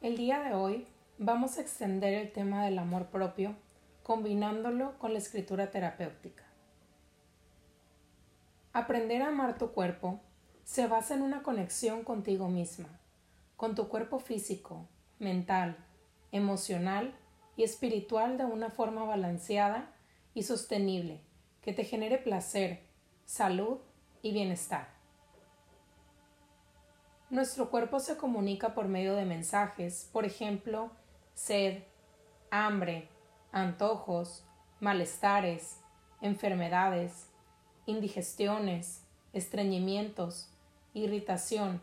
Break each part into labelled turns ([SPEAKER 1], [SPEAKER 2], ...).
[SPEAKER 1] El día de hoy vamos a extender el tema del amor propio combinándolo con la escritura terapéutica. Aprender a amar tu cuerpo se basa en una conexión contigo misma, con tu cuerpo físico, mental, emocional y espiritual de una forma balanceada y sostenible que te genere placer, salud y bienestar. Nuestro cuerpo se comunica por medio de mensajes, por ejemplo, sed, hambre, antojos, malestares, enfermedades, indigestiones, estreñimientos, irritación,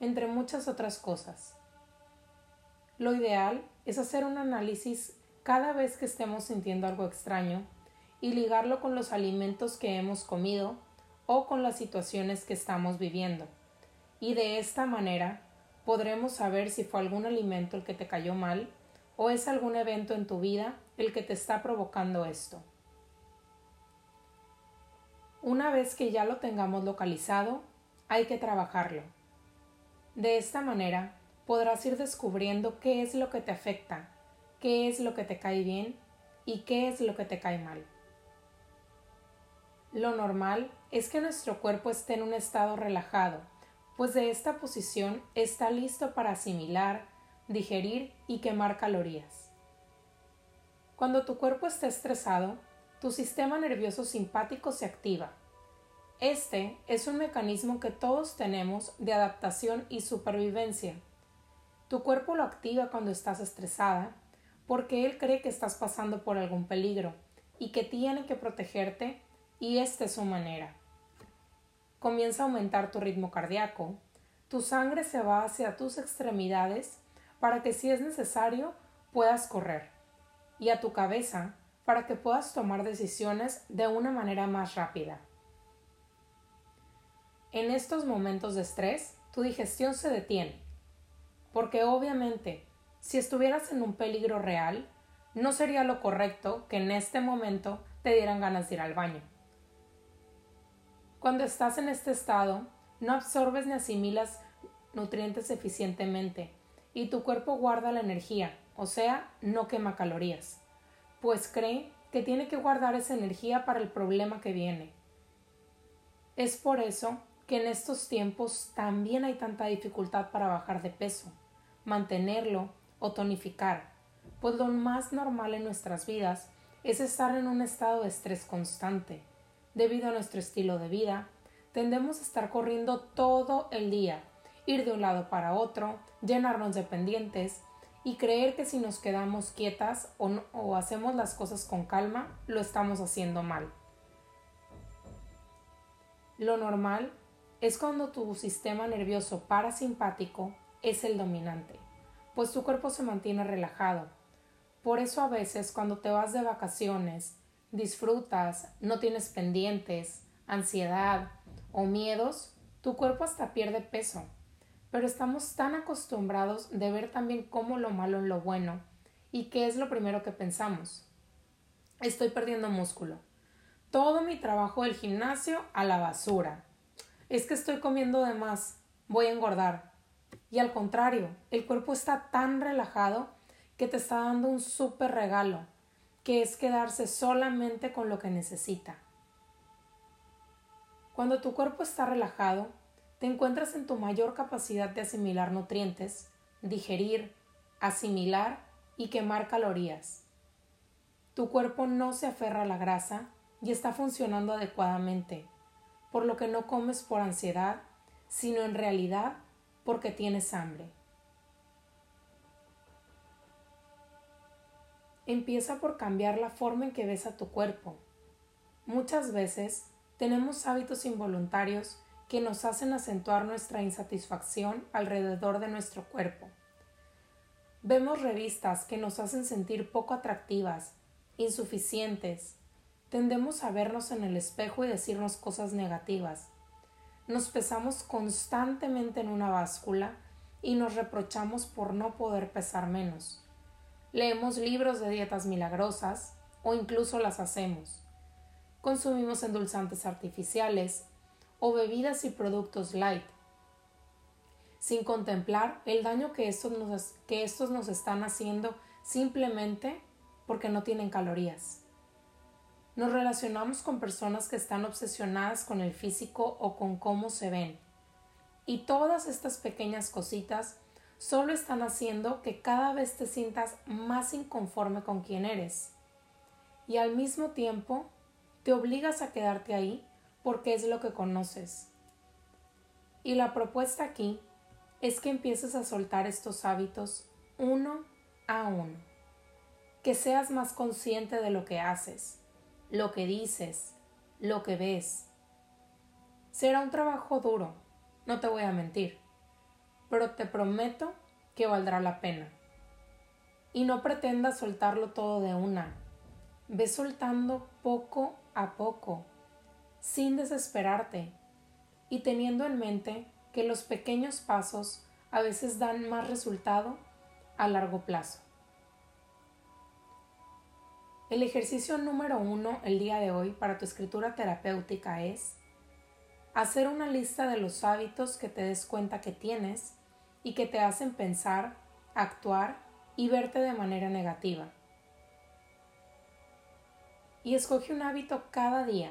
[SPEAKER 1] entre muchas otras cosas. Lo ideal es hacer un análisis cada vez que estemos sintiendo algo extraño y ligarlo con los alimentos que hemos comido o con las situaciones que estamos viviendo. Y de esta manera podremos saber si fue algún alimento el que te cayó mal o es algún evento en tu vida el que te está provocando esto. Una vez que ya lo tengamos localizado, hay que trabajarlo. De esta manera podrás ir descubriendo qué es lo que te afecta, qué es lo que te cae bien y qué es lo que te cae mal. Lo normal es que nuestro cuerpo esté en un estado relajado, pues de esta posición está listo para asimilar, digerir y quemar calorías. Cuando tu cuerpo está estresado, tu sistema nervioso simpático se activa. Este es un mecanismo que todos tenemos de adaptación y supervivencia. Tu cuerpo lo activa cuando estás estresada porque él cree que estás pasando por algún peligro y que tiene que protegerte y esta es su manera. Comienza a aumentar tu ritmo cardíaco, tu sangre se va hacia tus extremidades para que si es necesario puedas correr, y a tu cabeza para que puedas tomar decisiones de una manera más rápida. En estos momentos de estrés, tu digestión se detiene, porque obviamente, si estuvieras en un peligro real, no sería lo correcto que en este momento te dieran ganas de ir al baño. Cuando estás en este estado, no absorbes ni asimilas nutrientes eficientemente y tu cuerpo guarda la energía, o sea, no quema calorías, pues cree que tiene que guardar esa energía para el problema que viene. Es por eso que en estos tiempos también hay tanta dificultad para bajar de peso, mantenerlo o tonificar, pues lo más normal en nuestras vidas es estar en un estado de estrés constante, debido a nuestro estilo de vida, tendemos a estar corriendo todo el día, ir de un lado para otro, llenarnos de pendientes y creer que si nos quedamos quietas o, hacemos las cosas con calma, lo estamos haciendo mal. Lo normal es cuando tu sistema nervioso parasimpático es el dominante, pues tu cuerpo se mantiene relajado. Por eso a veces cuando te vas de vacaciones disfrutas, no tienes pendientes, ansiedad o miedos, tu cuerpo hasta pierde peso. Pero estamos tan acostumbrados de ver también cómo lo malo en lo bueno. ¿Y qué es lo primero que pensamos? Estoy perdiendo músculo. Todo mi trabajo del gimnasio a la basura. Es que estoy comiendo de más. Voy a engordar. Y al contrario, el cuerpo está tan relajado que te está dando un súper regalo que es quedarse solamente con lo que necesita. Cuando tu cuerpo está relajado, te encuentras en tu mayor capacidad de asimilar nutrientes, digerir, asimilar y quemar calorías. Tu cuerpo no se aferra a la grasa y está funcionando adecuadamente, por lo que no comes por ansiedad, sino en realidad porque tienes hambre. Empieza por cambiar la forma en que ves a tu cuerpo. Muchas veces tenemos hábitos involuntarios que nos hacen acentuar nuestra insatisfacción alrededor de nuestro cuerpo. Vemos revistas que nos hacen sentir poco atractivas, insuficientes. Tendemos a vernos en el espejo y decirnos cosas negativas. Nos pesamos constantemente en una báscula y nos reprochamos por no poder pesar menos leemos libros de dietas milagrosas o incluso las hacemos. Consumimos endulzantes artificiales o bebidas y productos light. sin contemplar el daño que estos nos, que estos nos están haciendo simplemente porque no tienen calorías. Nos relacionamos con personas que están obsesionadas con el físico o con cómo se ven. Y todas estas pequeñas cositas solo están haciendo que cada vez te sientas más inconforme con quien eres. Y al mismo tiempo te obligas a quedarte ahí porque es lo que conoces. Y la propuesta aquí es que empieces a soltar estos hábitos uno a uno. Que seas más consciente de lo que haces lo que dices, lo que ves. Será un trabajo duro, no te voy a mentir, pero te prometo que valdrá la pena. Y no pretendas soltarlo todo de una. Ve soltando poco a poco, sin desesperarte, y teniendo en mente que los pequeños pasos a veces dan más resultado a largo plazo. El ejercicio número uno el día de hoy para tu escritura terapéutica es hacer una lista de los hábitos que te des cuenta que tienes y que te hacen pensar, actuar y verte de manera negativa. Y escoge un hábito cada día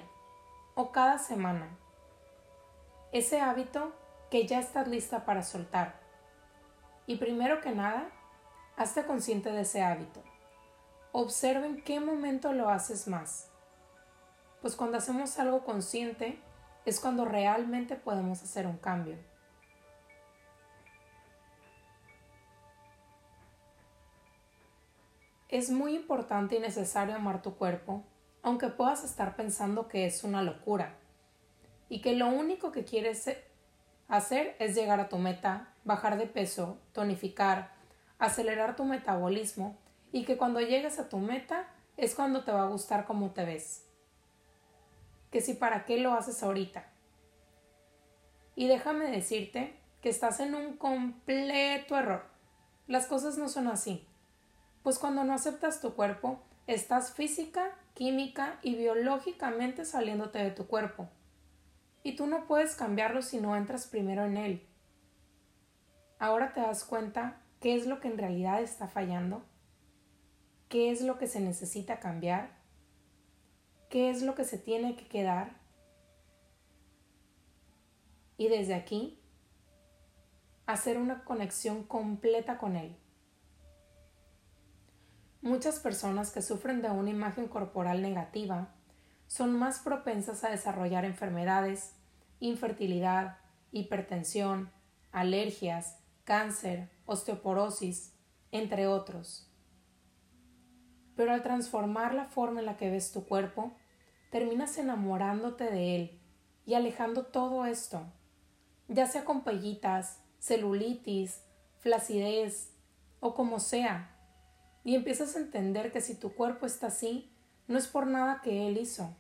[SPEAKER 1] o cada semana. Ese hábito que ya estás lista para soltar. Y primero que nada, hazte consciente de ese hábito. Observa en qué momento lo haces más. Pues cuando hacemos algo consciente es cuando realmente podemos hacer un cambio. Es muy importante y necesario amar tu cuerpo, aunque puedas estar pensando que es una locura y que lo único que quieres hacer es llegar a tu meta, bajar de peso, tonificar, acelerar tu metabolismo y que cuando llegues a tu meta es cuando te va a gustar cómo te ves. Que si para qué lo haces ahorita. Y déjame decirte que estás en un completo error. Las cosas no son así. Pues cuando no aceptas tu cuerpo, estás física, química y biológicamente saliéndote de tu cuerpo. Y tú no puedes cambiarlo si no entras primero en él. Ahora te das cuenta qué es lo que en realidad está fallando qué es lo que se necesita cambiar, qué es lo que se tiene que quedar. Y desde aquí, hacer una conexión completa con él. Muchas personas que sufren de una imagen corporal negativa son más propensas a desarrollar enfermedades, infertilidad, hipertensión, alergias, cáncer, osteoporosis, entre otros pero al transformar la forma en la que ves tu cuerpo, terminas enamorándote de él y alejando todo esto, ya sea con pellitas, celulitis, flacidez o como sea, y empiezas a entender que si tu cuerpo está así, no es por nada que él hizo,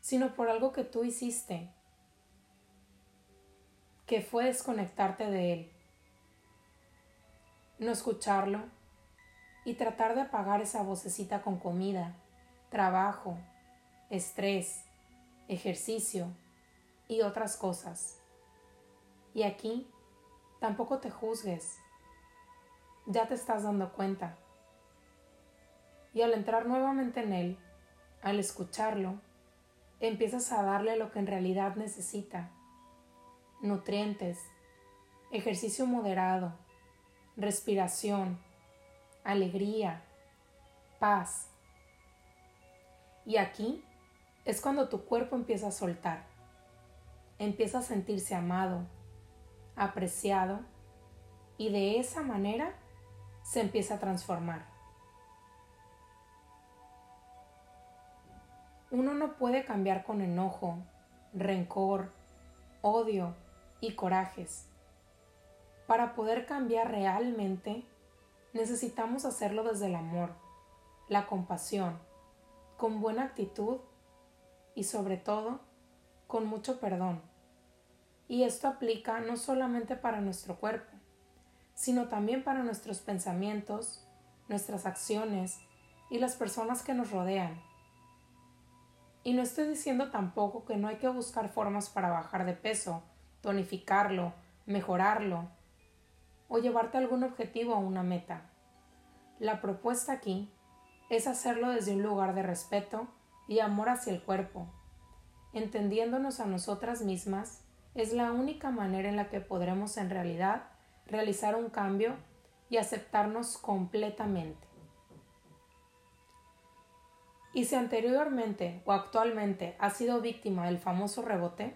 [SPEAKER 1] sino por algo que tú hiciste, que fue desconectarte de él, no escucharlo, y tratar de apagar esa vocecita con comida, trabajo, estrés, ejercicio y otras cosas. Y aquí tampoco te juzgues, ya te estás dando cuenta. Y al entrar nuevamente en él, al escucharlo, empiezas a darle lo que en realidad necesita. Nutrientes, ejercicio moderado, respiración, alegría, paz. Y aquí es cuando tu cuerpo empieza a soltar, empieza a sentirse amado, apreciado y de esa manera se empieza a transformar. Uno no puede cambiar con enojo, rencor, odio y corajes. Para poder cambiar realmente, necesitamos hacerlo desde el amor, la compasión, con buena actitud y sobre todo con mucho perdón. Y esto aplica no solamente para nuestro cuerpo, sino también para nuestros pensamientos, nuestras acciones y las personas que nos rodean. Y no estoy diciendo tampoco que no hay que buscar formas para bajar de peso, tonificarlo, mejorarlo, o llevarte algún objetivo o una meta. La propuesta aquí es hacerlo desde un lugar de respeto y amor hacia el cuerpo. Entendiéndonos a nosotras mismas es la única manera en la que podremos en realidad realizar un cambio y aceptarnos completamente. Y si anteriormente o actualmente has sido víctima del famoso rebote,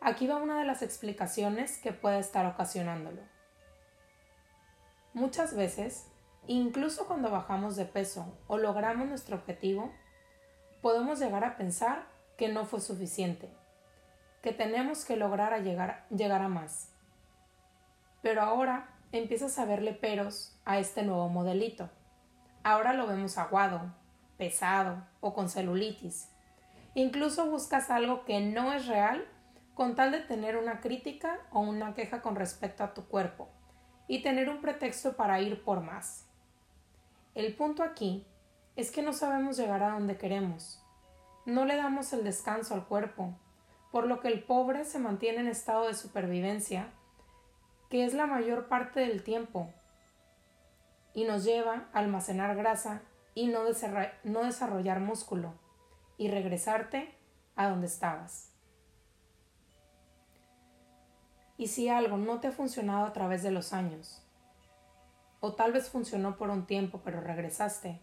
[SPEAKER 1] aquí va una de las explicaciones que puede estar ocasionándolo. Muchas veces, incluso cuando bajamos de peso o logramos nuestro objetivo, podemos llegar a pensar que no fue suficiente, que tenemos que lograr llegar, llegar a más. Pero ahora empiezas a verle peros a este nuevo modelito. Ahora lo vemos aguado, pesado o con celulitis. Incluso buscas algo que no es real con tal de tener una crítica o una queja con respecto a tu cuerpo y tener un pretexto para ir por más. El punto aquí es que no sabemos llegar a donde queremos. No le damos el descanso al cuerpo, por lo que el pobre se mantiene en estado de supervivencia, que es la mayor parte del tiempo, y nos lleva a almacenar grasa y no, desarrollar músculo y regresarte a donde estabas. Y si algo no te ha funcionado a través de los años, o tal vez funcionó por un tiempo pero regresaste,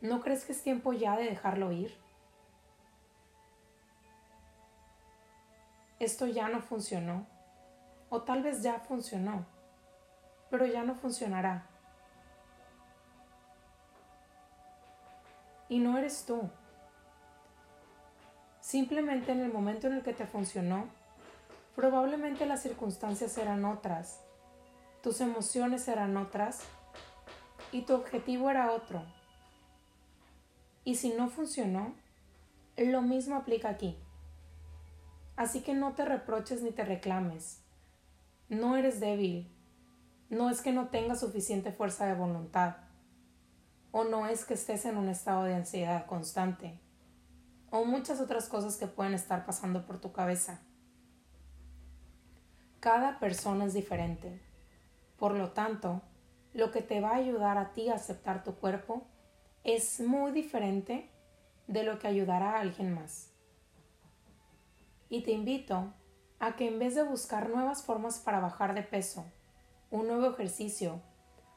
[SPEAKER 1] ¿no crees que es tiempo ya de dejarlo ir? Esto ya no funcionó, o tal vez ya funcionó, pero ya no funcionará y no eres tú. Simplemente en el momento en el que te funcionó, probablemente las circunstancias eran otras, tus emociones eran otras y tu objetivo era otro. Y si no funcionó, lo mismo aplica aquí. Así que no te reproches ni te reclames. No eres débil. No es que no tengas suficiente fuerza de voluntad o no es que estés en un estado de ansiedad constante, o muchas otras cosas que pueden estar pasando por tu cabeza. Cada persona es diferente. Por lo tanto, lo que te va a ayudar a ti a aceptar tu cuerpo es muy diferente de lo que ayudará a alguien más. Y te invito a que en vez de buscar nuevas formas para bajar de peso, un nuevo ejercicio,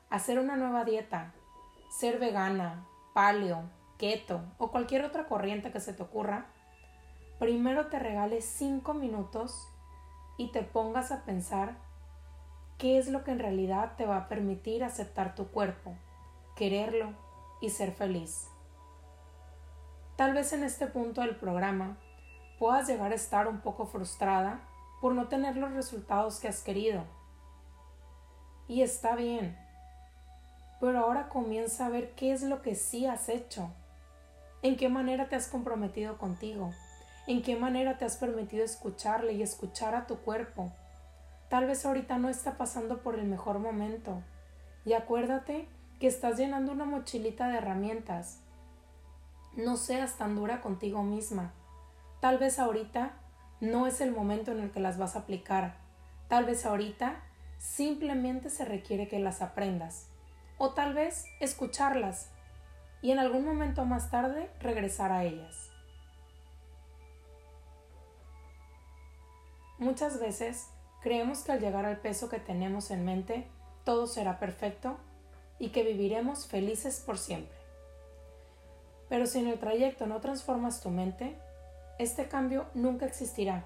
[SPEAKER 1] hacer una nueva dieta ser vegana, paleo, keto o cualquier otra corriente que se te ocurra, primero te regales cinco minutos y te pongas a pensar qué es lo que en realidad te va a permitir aceptar tu cuerpo, quererlo y ser feliz. Tal vez en este punto del programa puedas llegar a estar un poco frustrada por no tener los resultados que has querido. Y está bien pero ahora comienza a ver qué es lo que sí has hecho, en qué manera te has comprometido contigo, en qué manera te has permitido escucharle y escuchar a tu cuerpo. Tal vez ahorita no está pasando por el mejor momento. Y acuérdate que estás llenando una mochilita de herramientas. No seas tan dura contigo misma. Tal vez ahorita no es el momento en el que las vas a aplicar. Tal vez ahorita simplemente se requiere que las aprendas o tal vez escucharlas y en algún momento más tarde regresar a ellas. Muchas veces creemos que al llegar al peso que tenemos en mente todo será perfecto y que viviremos felices por siempre. Pero si en el trayecto no transformas tu mente, este cambio nunca existirá.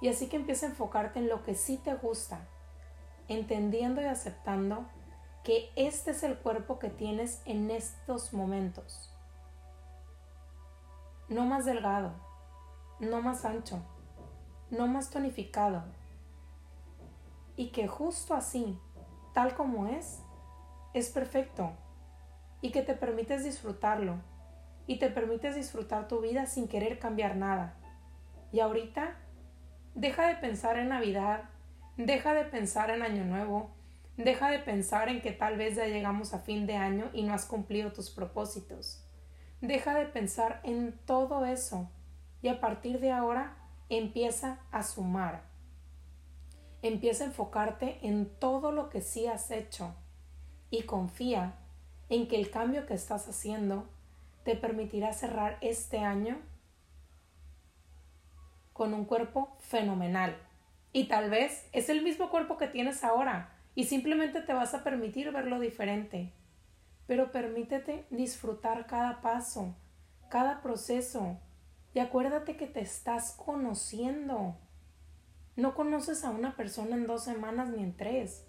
[SPEAKER 1] Y así que empieza a enfocarte en lo que sí te gusta, entendiendo y aceptando que este es el cuerpo que tienes en estos momentos. No más delgado, no más ancho, no más tonificado. Y que justo así, tal como es, es perfecto. Y que te permites disfrutarlo. Y te permites disfrutar tu vida sin querer cambiar nada. Y ahorita, deja de pensar en Navidad, deja de pensar en Año Nuevo, Deja de pensar en que tal vez ya llegamos a fin de año y no has cumplido tus propósitos. Deja de pensar en todo eso y a partir de ahora empieza a sumar. Empieza a enfocarte en todo lo que sí has hecho y confía en que el cambio que estás haciendo te permitirá cerrar este año con un cuerpo fenomenal. Y tal vez es el mismo cuerpo que tienes ahora y simplemente te vas a permitir verlo diferente. Pero permítete disfrutar cada paso, cada proceso. Y acuérdate que te estás conociendo. No conoces a una persona en dos semanas ni en tres.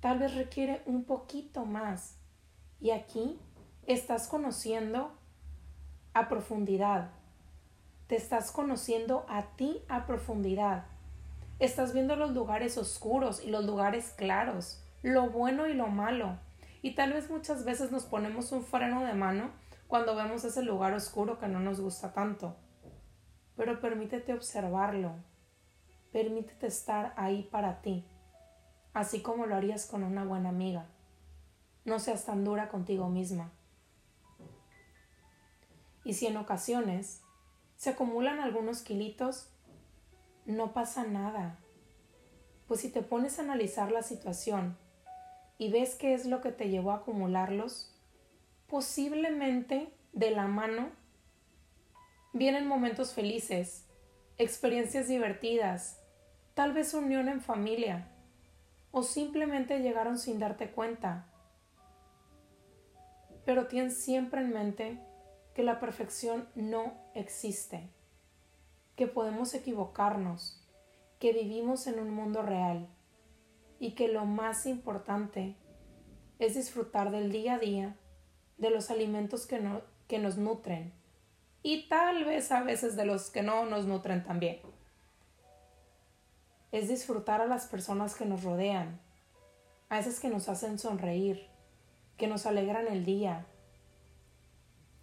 [SPEAKER 1] Tal vez requiere un poquito más. Y aquí estás conociendo a profundidad. Te estás conociendo a ti a profundidad. Estás viendo los lugares oscuros y los lugares claros, lo bueno y lo malo. Y tal vez muchas veces nos ponemos un freno de mano cuando vemos ese lugar oscuro que no nos gusta tanto. Pero permítete observarlo, Permítete estar ahí para ti, así como lo harías con una buena amiga. No seas tan dura contigo misma. Y si en ocasiones se acumulan algunos kilitos, no pasa nada. Pues si te pones a analizar la situación y ves qué es lo que te llevó a acumularlos, posiblemente de la mano vienen momentos felices, experiencias divertidas, tal vez unión en familia, o simplemente llegaron sin darte cuenta. Pero ten siempre en mente que la perfección no existe, que podemos equivocarnos, que vivimos en un mundo real y que lo más importante es disfrutar del día a día, de los alimentos que, que nos nutren y tal vez a veces de los que no nos nutren también es disfrutar a las personas que nos rodean, a esas que nos hacen sonreír, que nos alegran el día,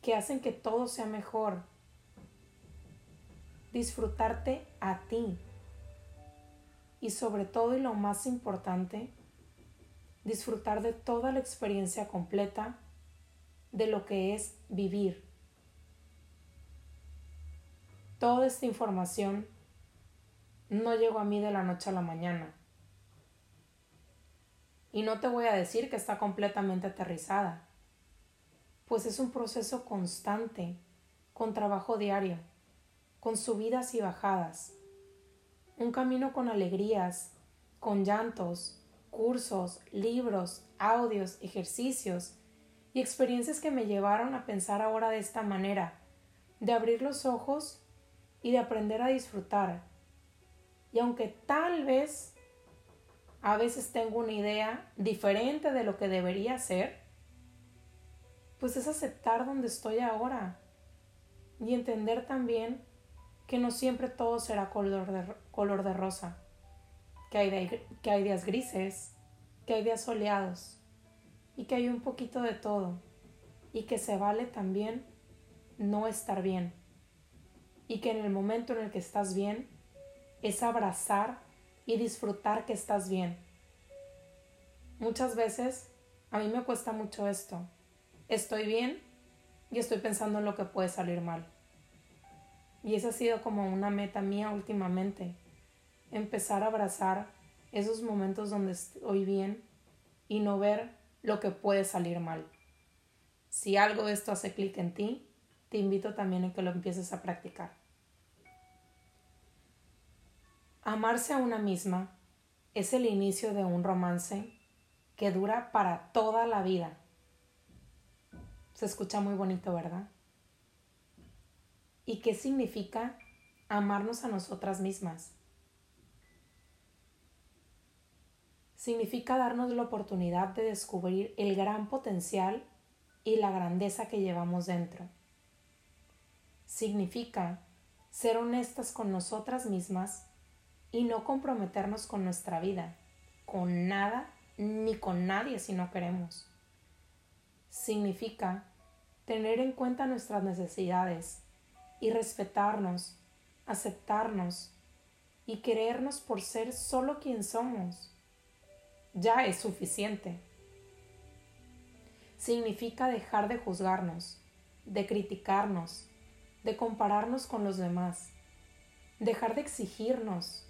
[SPEAKER 1] que hacen que todo sea mejor. Disfrutarte a ti. Y sobre todo y lo más importante, disfrutar de toda la experiencia completa de lo que es vivir. Toda esta información no llegó a mí de la noche a la mañana. Y no te voy a decir que está completamente aterrizada, pues es un proceso constante, con trabajo diario, con subidas y bajadas, un camino con alegrías, con llantos, cursos, libros, audios, ejercicios y experiencias que me llevaron a pensar ahora de esta manera, de abrir los ojos y de aprender a disfrutar y aunque tal vez a veces tengo una idea diferente de lo que debería ser, pues es aceptar donde estoy ahora y entender también que no siempre todo será color de, color de rosa, que hay, que hay días grises, que hay días soleados y que hay un poquito de todo y que se vale también no estar bien y que en el momento en el que estás bien es abrazar y disfrutar que estás bien. Muchas veces a mí me cuesta mucho esto. Estoy bien y estoy pensando en lo que puede salir mal. Y esa ha sido como una meta mía últimamente. Empezar a abrazar esos momentos donde estoy bien y no ver lo que puede salir mal. Si algo de esto hace clic en ti, te invito también a que lo empieces a practicar. Amarse a una misma es el inicio de un romance que dura para toda la vida. Se escucha muy bonito, ¿verdad? ¿Y qué significa amarnos a nosotras mismas? Significa darnos la oportunidad de descubrir el gran potencial y la grandeza que llevamos dentro. Significa ser honestas con nosotras mismas y no comprometernos con nuestra vida, con nada ni con nadie si no queremos. Significa tener en cuenta nuestras necesidades y respetarnos, aceptarnos y querernos por ser solo quien somos. Ya es suficiente. Significa dejar de juzgarnos, de criticarnos, de compararnos con los demás, dejar de exigirnos,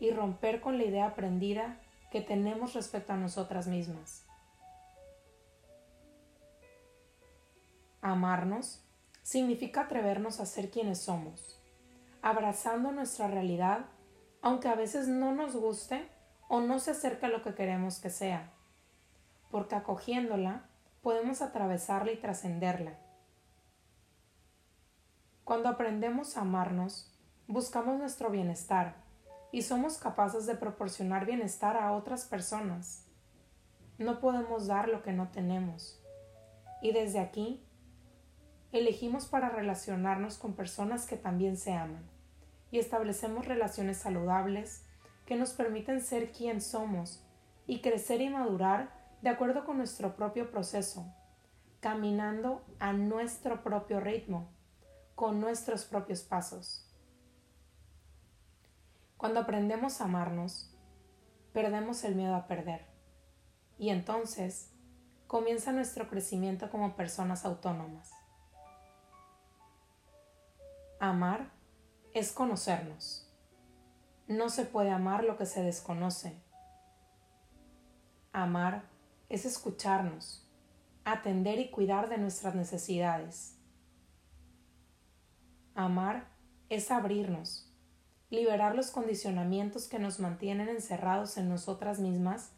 [SPEAKER 1] y romper con la idea aprendida que tenemos respecto a nosotras mismas. Amarnos significa atrevernos a ser quienes somos, abrazando nuestra realidad, aunque a veces no nos guste o no se acerque a lo que queremos que sea, porque acogiéndola podemos atravesarla y trascenderla. Cuando aprendemos a amarnos, buscamos nuestro bienestar y somos capaces de proporcionar bienestar a otras personas. No podemos dar lo que no tenemos. Y desde aquí, elegimos para relacionarnos con personas que también se aman y establecemos relaciones saludables que nos permiten ser quien somos y crecer y madurar de acuerdo con nuestro propio proceso, caminando a nuestro propio ritmo, con nuestros propios pasos. Cuando aprendemos a amarnos, perdemos el miedo a perder. Y entonces comienza nuestro crecimiento como personas autónomas. Amar es conocernos. No se puede amar lo que se desconoce. Amar es escucharnos, atender y cuidar de nuestras necesidades. Amar es abrirnos, liberar los condicionamientos que nos mantienen encerrados en nosotras mismas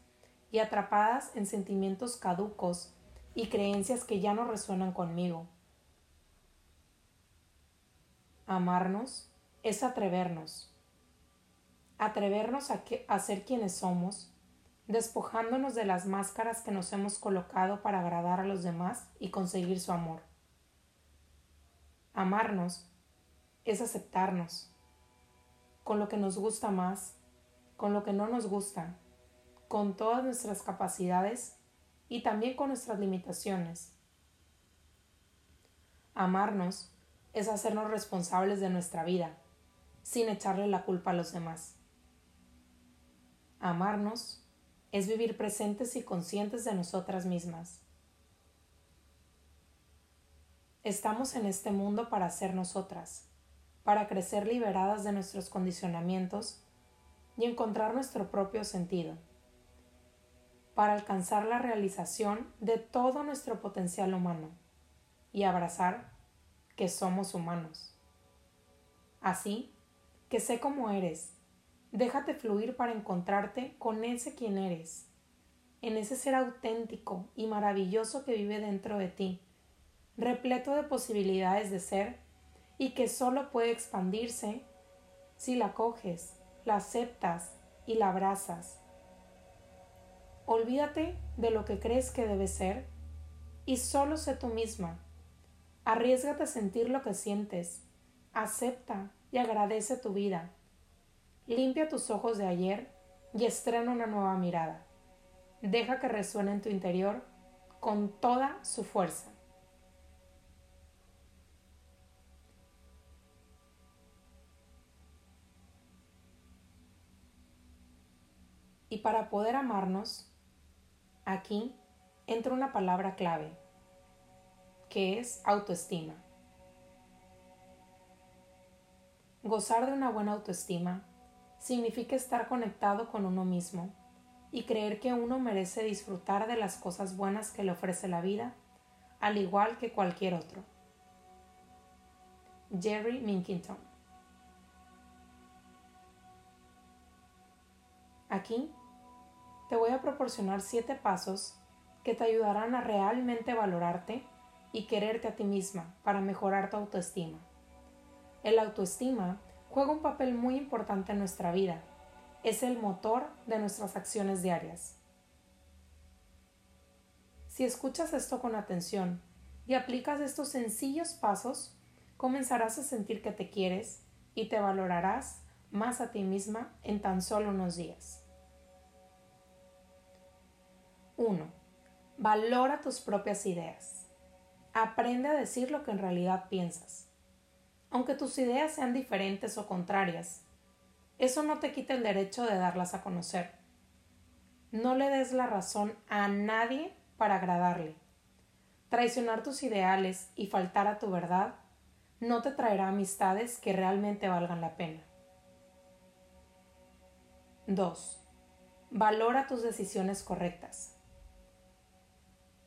[SPEAKER 1] y atrapadas en sentimientos caducos y creencias que ya no resuenan conmigo. Amarnos es atrevernos, atrevernos a, a ser quienes somos, despojándonos de las máscaras que nos hemos colocado para agradar a los demás y conseguir su amor. Amarnos es aceptarnos, con lo que nos gusta más, con lo que no nos gusta, con todas nuestras capacidades y también con nuestras limitaciones. Amarnos es hacernos responsables de nuestra vida, sin echarle la culpa a los demás. Amarnos es vivir presentes y conscientes de nosotras mismas. Estamos en este mundo para ser nosotras, para crecer liberadas de nuestros condicionamientos y encontrar nuestro propio sentido, para alcanzar la realización de todo nuestro potencial humano y abrazar que somos humanos. Así que sé cómo eres, déjate fluir para encontrarte con ese quien eres, en ese ser auténtico y maravilloso que vive dentro de ti, repleto de posibilidades de ser y que solo puede expandirse si la coges, la aceptas y la abrazas. Olvídate de lo que crees que debe ser y solo sé tú misma. Arriesgate a sentir lo que sientes. Acepta y agradece tu vida. Limpia tus ojos de ayer y estrena una nueva mirada. Deja que resuene en tu interior con toda su fuerza. Y para poder amarnos, aquí entra una palabra clave, que es autoestima. Gozar de una buena autoestima significa estar conectado con uno mismo y creer que uno merece disfrutar de las cosas buenas que le ofrece la vida, al igual que cualquier otro. Jerry Minkington Aquí te voy a proporcionar siete pasos que te ayudarán a realmente valorarte y quererte a ti misma para mejorar tu autoestima. El autoestima juega un papel muy importante en nuestra vida. Es el motor de nuestras acciones diarias. Si escuchas esto con atención y aplicas estos sencillos pasos, comenzarás a sentir que te quieres y te valorarás más a ti misma en tan solo unos días. 1. Valora tus propias ideas. Aprende a decir lo que en realidad piensas. Aunque tus ideas sean diferentes o contrarias, eso no te quita el derecho de darlas a conocer. No le des la razón a nadie para agradarle. Traicionar tus ideales y faltar a tu verdad no te traerá amistades que realmente valgan la pena. 2. Valora tus decisiones correctas.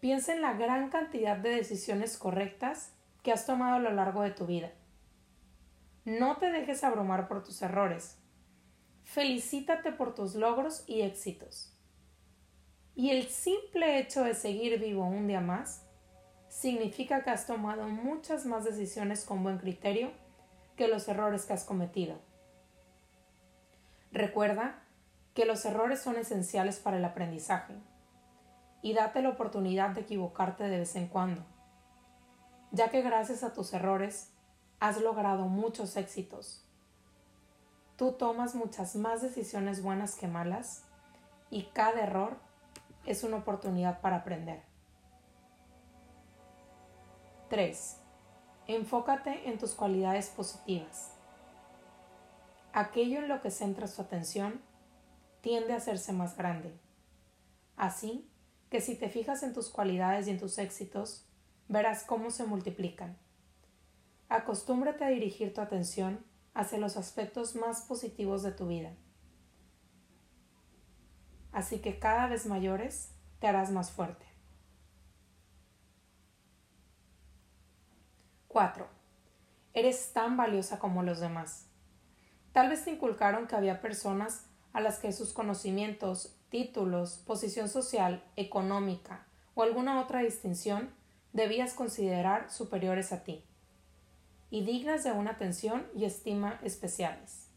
[SPEAKER 1] Piensa en la gran cantidad de decisiones correctas que has tomado a lo largo de tu vida. No te dejes abrumar por tus errores. Felicítate por tus logros y éxitos. Y el simple hecho de seguir vivo un día más significa que has tomado muchas más decisiones con buen criterio que los errores que has cometido. Recuerda que los errores son esenciales para el aprendizaje y date la oportunidad de equivocarte de vez en cuando, ya que gracias a tus errores has logrado muchos éxitos. Tú tomas muchas más decisiones buenas que malas y cada error es una oportunidad para aprender. 3. Enfócate en tus cualidades positivas. Aquello en lo que centras tu atención tiende a hacerse más grande. Así que si te fijas en tus cualidades y en tus éxitos, verás cómo se multiplican. Acostúmbrate a dirigir tu atención hacia los aspectos más positivos de tu vida. Así que cada vez mayores te harás más fuerte. 4. Eres tan valiosa como los demás. Tal vez te inculcaron que había personas a las que sus conocimientos, títulos, posición social, económica o alguna otra distinción debías considerar superiores a ti y dignas de una atención y estima especiales.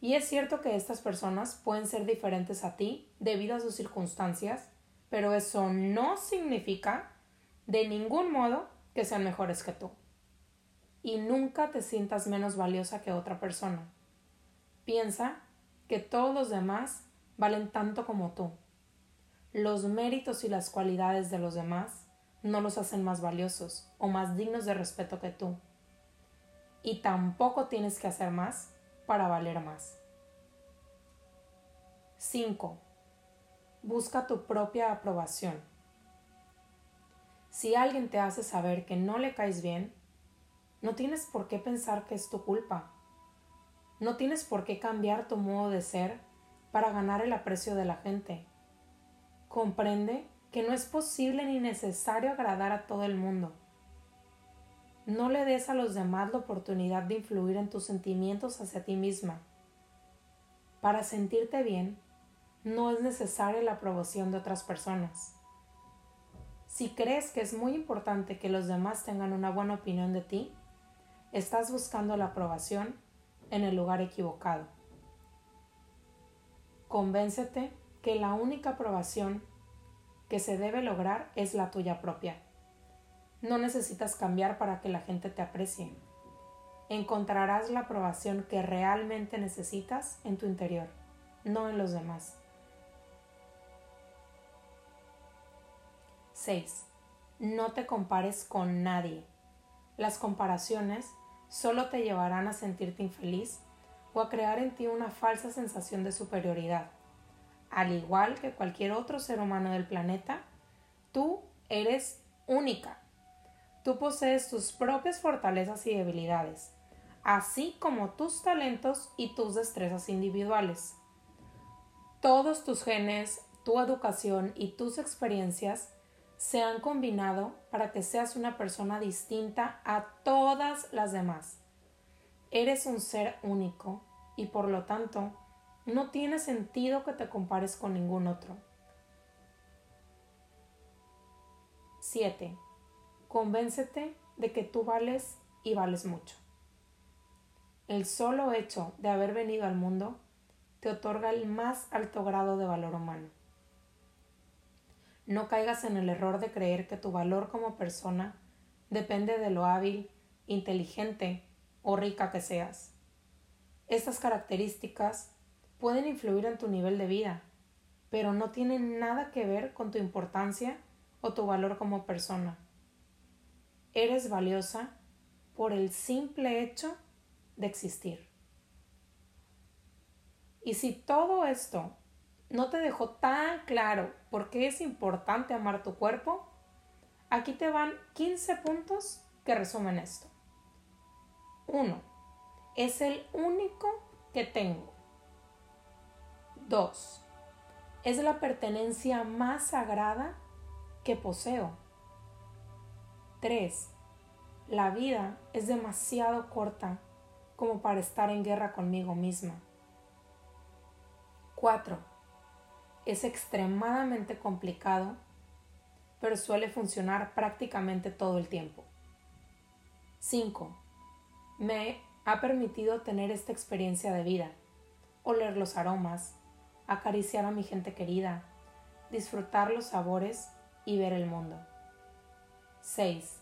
[SPEAKER 1] Y es cierto que estas personas pueden ser diferentes a ti debido a sus circunstancias, pero eso no significa de ningún modo que sean mejores que tú. Y nunca te sientas menos valiosa que otra persona. Piensa que todos los demás valen tanto como tú. Los méritos y las cualidades de los demás no los hacen más valiosos o más dignos de respeto que tú. Y tampoco tienes que hacer más para valer más. 5. Busca tu propia aprobación. Si alguien te hace saber que no le caes bien, no tienes por qué pensar que es tu culpa no tienes por qué cambiar tu modo de ser para ganar el aprecio de la gente. Comprende que no es posible ni necesario agradar a todo el mundo. No le des a los demás la oportunidad de influir en tus sentimientos hacia ti misma. Para sentirte bien, no es necesaria la aprobación de otras personas. Si crees que es muy importante que los demás tengan una buena opinión de ti, estás buscando la aprobación en el lugar equivocado. Convéncete que la única aprobación que se debe lograr es la tuya propia. No necesitas cambiar para que la gente te aprecie. Encontrarás la aprobación que realmente necesitas en tu interior, no en los demás. 6. No te compares con nadie. Las comparaciones solo te llevarán a sentirte infeliz a crear en ti una falsa sensación de superioridad. Al igual que cualquier otro ser humano del planeta, tú eres única. Tú posees tus propias fortalezas y debilidades, así como tus talentos y tus destrezas individuales. Todos tus genes, tu educación y tus experiencias se han combinado para que seas una persona distinta a todas las demás. Eres un ser único y por lo tanto no tiene sentido que te compares con ningún otro. 7. Convéncete de que tú vales y vales mucho. El solo hecho de haber venido al mundo te otorga el más alto grado de valor humano. No caigas en el error de creer que tu valor como persona depende de lo hábil, inteligente o rica que seas. Estas características pueden influir en tu nivel de vida, pero no tienen nada que ver con tu importancia o tu valor como persona. Eres valiosa por el simple hecho de existir. Y si todo esto no te dejó tan claro por qué es importante amar tu cuerpo, aquí te van 15 puntos que resumen esto. 1. Es el único que tengo. 2. Es la pertenencia más sagrada que poseo. 3. La vida es demasiado corta como para estar en guerra conmigo misma. 4. Es extremadamente complicado, pero suele funcionar prácticamente todo el tiempo. 5. Me ha permitido tener esta experiencia de vida, oler los aromas, acariciar a mi gente querida, disfrutar los sabores y ver el mundo. 6.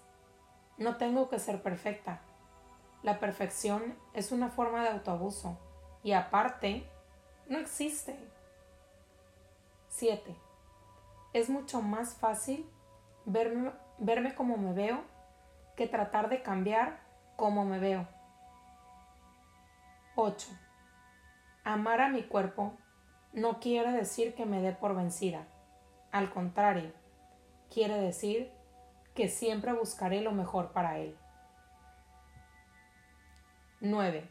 [SPEAKER 1] No tengo que ser perfecta. La perfección es una forma de autoabuso y aparte no existe. 7. Es mucho más fácil verme, verme como me veo que tratar de cambiar como me veo. 8. Amar a mi cuerpo no quiere decir que me dé por vencida. Al contrario, quiere decir que siempre buscaré lo mejor para él. 9.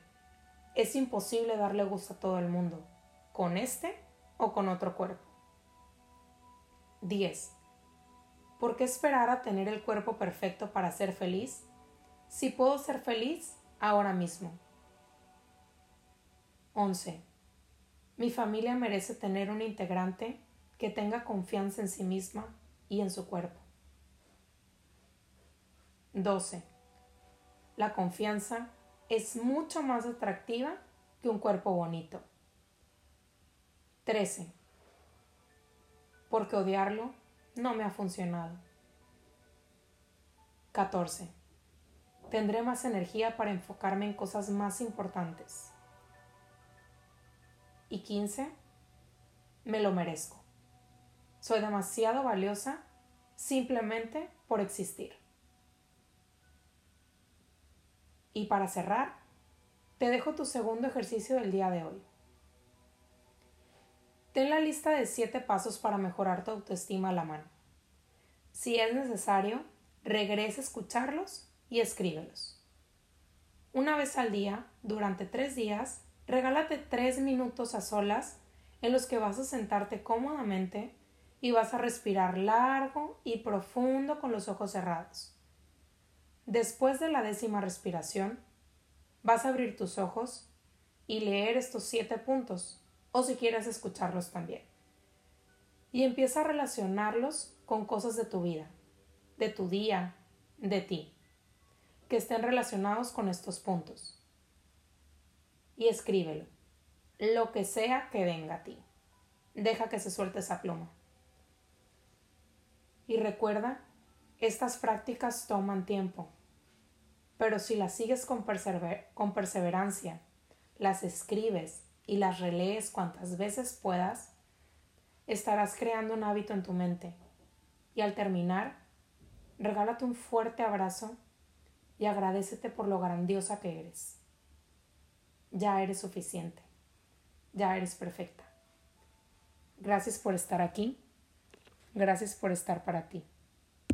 [SPEAKER 1] Es imposible darle gusto a todo el mundo, con este o con otro cuerpo. 10. ¿Por qué esperar a tener el cuerpo perfecto para ser feliz si puedo ser feliz ahora mismo? 11. Mi familia merece tener un integrante que tenga confianza en sí misma y en su cuerpo. 12. La confianza es mucho más atractiva que un cuerpo bonito. 13. Porque odiarlo no me ha funcionado. 14. Tendré más energía para enfocarme en cosas más importantes. Y 15. Me lo merezco. Soy demasiado valiosa simplemente por existir. Y para cerrar, te dejo tu segundo ejercicio del día de hoy. Ten la lista de 7 pasos para mejorar tu autoestima a la mano. Si es necesario, regresa a escucharlos y escríbelos. Una vez al día, durante tres días, regálate tres minutos a solas en los que vas a sentarte cómodamente y vas a respirar largo y profundo con los ojos cerrados. Después de la décima respiración, vas a abrir tus ojos y leer estos siete puntos, o si quieres escucharlos también. Y empieza a relacionarlos con cosas de tu vida, de tu día, de ti, que estén relacionados con estos puntos. Y escríbelo, lo que sea que venga a ti. Deja que se suelte esa pluma. Y recuerda, estas prácticas toman tiempo, pero si las sigues con, con perseverancia, las escribes y las relees cuantas veces puedas, estarás creando un hábito en tu mente. Y al terminar, regálate un fuerte abrazo y agradecete por lo grandiosa que eres. Ya eres suficiente. Ya eres perfecta. Gracias por estar aquí Gracias por estar para ti.